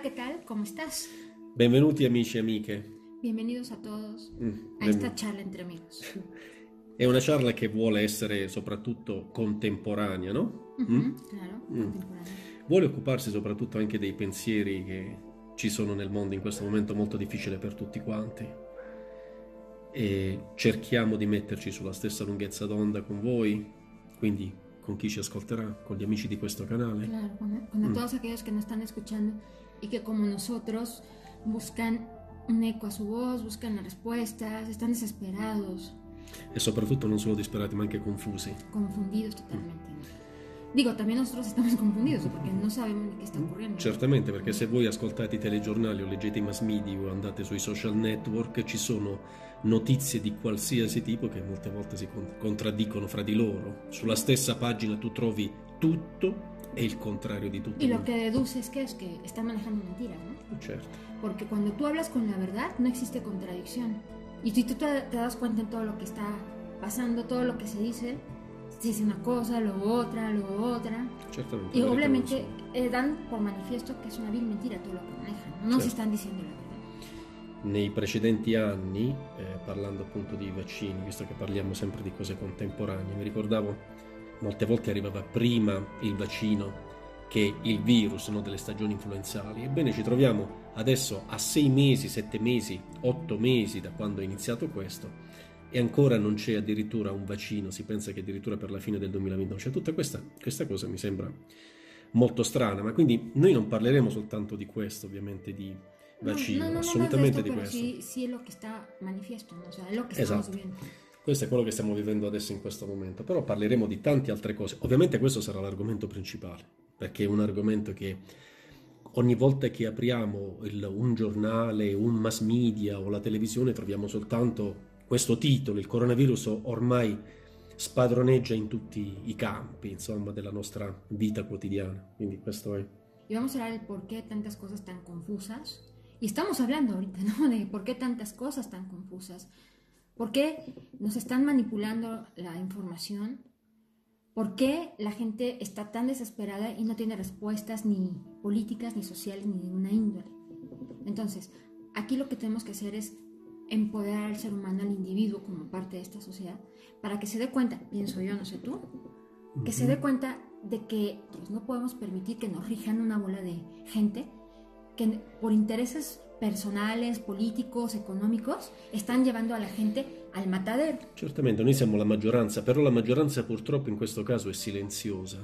Hola, ¿qué tal? ¿Cómo estás? Benvenuti amici e amiche. Bienvenidos a todos Mm, a esta charla entre amigos. È una charla che vuole essere soprattutto contemporanea, no? Ujú, Mm? Claro, Mm. contemporáneo. Vuole occuparsi soprattutto anche dei pensieri che ci sono nel mondo in questo momento molto difficile per tutti quanti. E cerchiamo di metterci sulla stessa lunghezza d'onda con voi, quindi con chi ci ascolterà, con gli amici di questo canale. Claro, con, con Mm. todos aquellos que nos están escuchando y que como nosotros buscan un eco a su voz, buscan las respuestas, están desesperados, E soprattutto non solo disperati ma anche confusi. confundidos totalmente. ¿no? Digo, también nosotros estamos confundidos porque no sabemos ni qué está ocurriendo. Certamente, perché se voi ascoltate i telegiornali o leggete i mass media o andate sui social network, ci sono notizie di qualsiasi tipo che molte volte si con- contraddicono fra di loro. Sulla stessa pagina tu trovi tutto e il contrario di tutto. Y lo que deduces que es que están manejando mentiras, ¿no? Certo. Porque cuando tú hablas con la verdad no existe contradicción. Y si tú te, te das cuenta en todo lo que está pasando, todo lo que se dice, se dice una cosa, luego otra, luego otra. Certamente. Y verità obviamente non eh, dan por manifiesto que es una vil mentira todo lo que manejan. No, No Certo. se están diciendo la verdad. Nei precedenti anni, eh, parlando appunto di vaccini, visto che parliamo sempre di cose contemporanee, mi ricordavo molte volte arrivava prima il vaccino che il virus no, delle stagioni influenzali. Ebbene, ci troviamo adesso a sei mesi, sette mesi, otto mesi da quando è iniziato questo e ancora non c'è addirittura un vaccino, si pensa che addirittura per la fine del 2029. Cioè tutta questa, questa cosa mi sembra molto strana, ma quindi noi non parleremo soltanto di questo, ovviamente di No, vaccino, no, no, no, assolutamente di questo. Sí, sí es lo que está manifiesto, o sea, es lo que estamos Esatto. viviendo. Questo è quello che stiamo vivendo adesso in questo momento, però parleremo di tante altre cose. Ovviamente questo sarà l'argomento principale, perché è un argomento che ogni volta che apriamo il- un giornale, un mass media o la televisione troviamo soltanto questo titolo, il coronavirus ormai spadroneggia in tutti i campi, insomma, della nostra vita quotidiana. Quindi questo è. Y vamos a hablar del por qué tantas cosas tan confusas. Y estamos hablando ahorita, ¿no? De por qué tantas cosas tan confusas. ¿Por qué nos están manipulando la información? ¿Por qué la gente está tan desesperada y no tiene respuestas ni políticas, ni sociales, ni de ninguna índole? Entonces, aquí lo que tenemos que hacer es empoderar al ser humano, al individuo como parte de esta sociedad, para que se dé cuenta, pienso yo, no sé tú, que se dé cuenta de que pues, no podemos permitir que nos rijan una bola de gente que por intereses personales, políticos, económicos, están llevando la gente al matadero. Certamente, noi siamo la maggioranza, però la maggioranza purtroppo in questo caso è silenziosa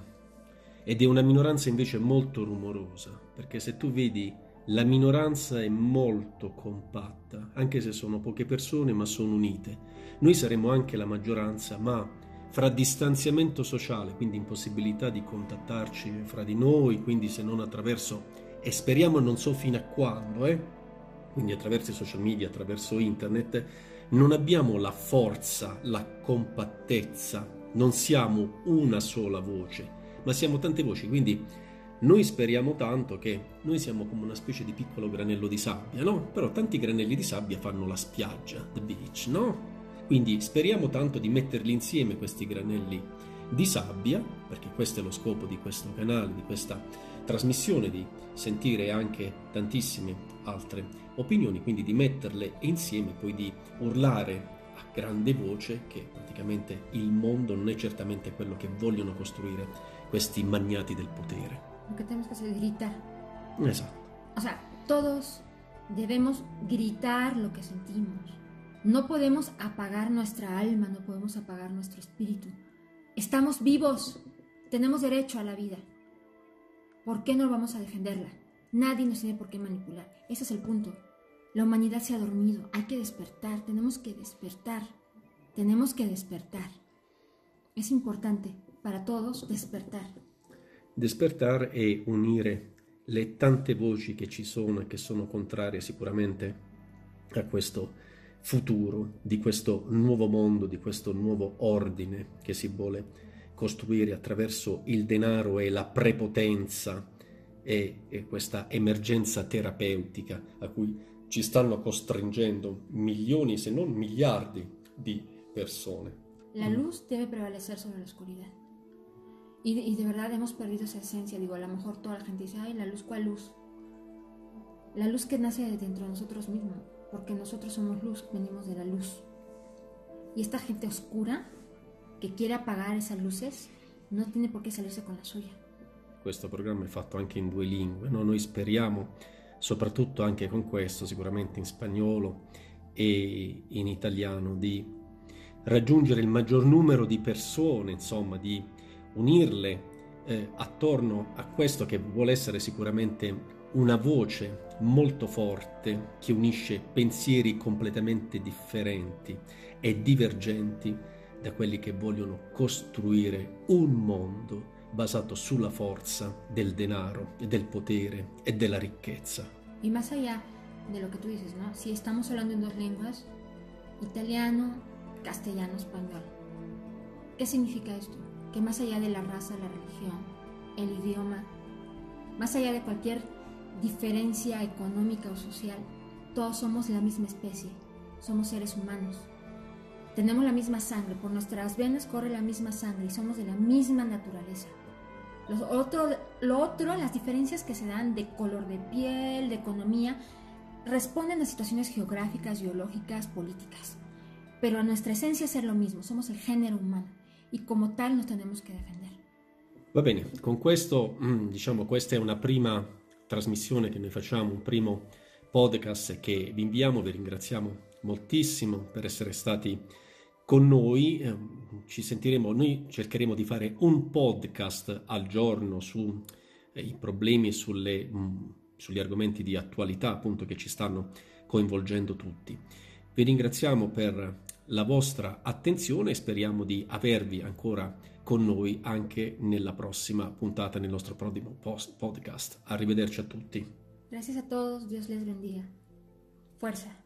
ed è una minoranza invece molto rumorosa, perché se tu vedi la minoranza è molto compatta, anche se sono poche persone ma sono unite. Noi saremo anche la maggioranza, ma fra distanziamento sociale, quindi impossibilità di contattarci fra di noi, quindi se non attraverso, e speriamo non so fino a quando, eh? quindi attraverso i social media, attraverso internet, non abbiamo la forza, la compattezza, non siamo una sola voce, ma siamo tante voci, quindi noi speriamo tanto che noi siamo come una specie di piccolo granello di sabbia, no? Però tanti granelli di sabbia fanno la spiaggia, the beach, no? Quindi speriamo tanto di metterli insieme questi granelli di sabbia, perché questo è lo scopo di questo canale, di questa trasmissione, di sentire anche tantissime altre opinioni, quindi di metterle insieme, poi di urlare a grande voce che praticamente il mondo non è certamente quello che vogliono costruire questi magnati del potere. Lo que tenemos que hacer es gritar. Esatto. O sea, todos debemos gritar lo que sentimos. No podemos apagar nuestra alma, no podemos apagar nuestro espíritu. Estamos vivos, tenemos derecho a la vida. ¿Por qué no vamos a defenderla? Nadie nos tiene por qué manipular. Ese es el punto. La humanidad se ha dormido, hay que despertar, tenemos que despertar, tenemos que despertar. Es importante para todos despertar. Despertar e unire le tante voci che ci sono e che sono contrarie sicuramente a questo futuro, di questo nuovo mondo, di questo nuovo ordine che si vuole costruire attraverso il denaro e la prepotenza e, e questa emergenza terapeutica a cui ci stanno costringendo milioni, se non miliardi di persone. La luz debe prevalecer sobre la oscuridad. Y, y de verdad hemos perdido esa esencia. Digo, a lo mejor toda la gente dice, ay, la luz, ¿cuál luz? La luz que nace de dentro de nosotros mismos, porque nosotros somos luz, venimos de la luz. Y esta gente oscura che quiere apagar esas luces non tiene por qué salirse con la suya. Questo programma è fatto anche in due lingue, no? noi speriamo, soprattutto anche con questo, sicuramente in spagnolo e in italiano, di raggiungere il maggior numero di persone, insomma, di unirle eh, attorno a questo che vuole essere sicuramente una voce molto forte che unisce pensieri completamente differenti e divergenti da quelli che vogliono costruire un mondo basato sulla forza del denaro del potere e della ricchezza. Y más allá de lo que tú dices, ¿no? Si estamos hablando en dos lenguas, italiano, castellano, español. ¿Qué significa esto? Que más allá de la raza, la religión, el idioma, más allá de cualquier diferencia económica o social, todos somos la misma especie, somos seres humanos. Tenemos la misma sangre, por nuestras venas corre la misma sangre y somos de la misma naturaleza. Otro, lo otro, las diferencias que se dan de color de piel, de economía, responden a situaciones geográficas, biológicas, políticas. Pero a nuestra esencia es ser lo mismo, somos el género humano y como tal nos tenemos que defender. Va bene, con questo, mm, diciamo, questa è una prima trasmissione che noi facciamo, un primo podcast che vi inviamo, vi ringraziamo moltissimo per essere stati con noi, eh, ci sentiremo, noi cercheremo di fare un podcast al giorno sui eh, problemi e mm, sugli argomenti di attualità appunto che ci stanno coinvolgendo tutti. Vi ringraziamo per la vostra attenzione e speriamo di avervi ancora con noi anche nella prossima puntata nel nostro prossimo podcast. Arrivederci a tutti. Grazie a tutti, Dios les bendiga. Fuerza.